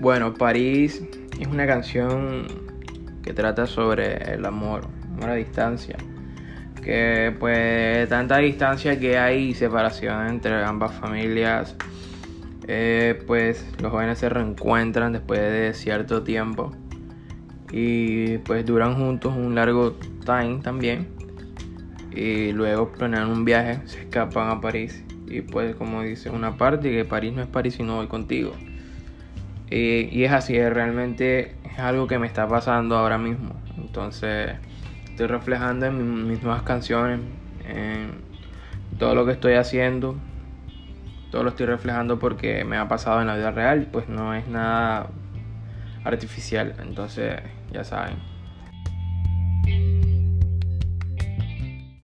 Bueno, París es una canción que trata sobre el amor, amor a distancia. Que pues tanta distancia que hay separación entre ambas familias, eh, pues los jóvenes se reencuentran después de cierto tiempo y pues duran juntos un largo time también y luego planean un viaje, se escapan a París y pues como dice una parte que París no es París sino voy contigo y, es así, realmente es algo que me está pasando ahora mismo. Entonces estoy reflejando en mis nuevas canciones en todo lo que estoy haciendo. Todo lo estoy reflejando porque me ha pasado en la vida real pues no es nada artificial. Entonces ya saben